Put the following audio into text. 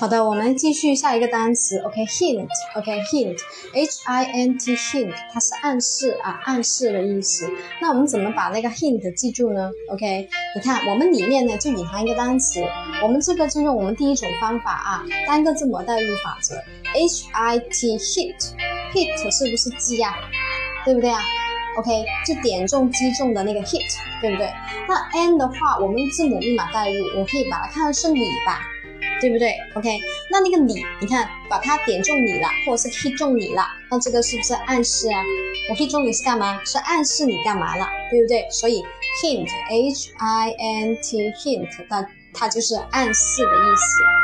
好的，我们继续下一个单词，OK，hint，OK，hint，H I N T hint，它是暗示啊，暗示的意思。那我们怎么把那个 hint 记住呢？OK，你看我们里面呢就隐含一个单词，我们这个就用我们第一种方法啊，单个字母代入法则，H I T hit，hit 是不是击呀？对不对啊？OK，就点中击中的那个 hit，对不对？那 n 的话，我们字母密码代入，我可以把它看成是你吧？对不对？OK，那那个你，你看，把它点中你了，或者是 hit 中你了，那这个是不是暗示啊？我 hit 中你是干嘛？是暗示你干嘛了，对不对？所以 hint，H I N T hint，它它就是暗示的意思。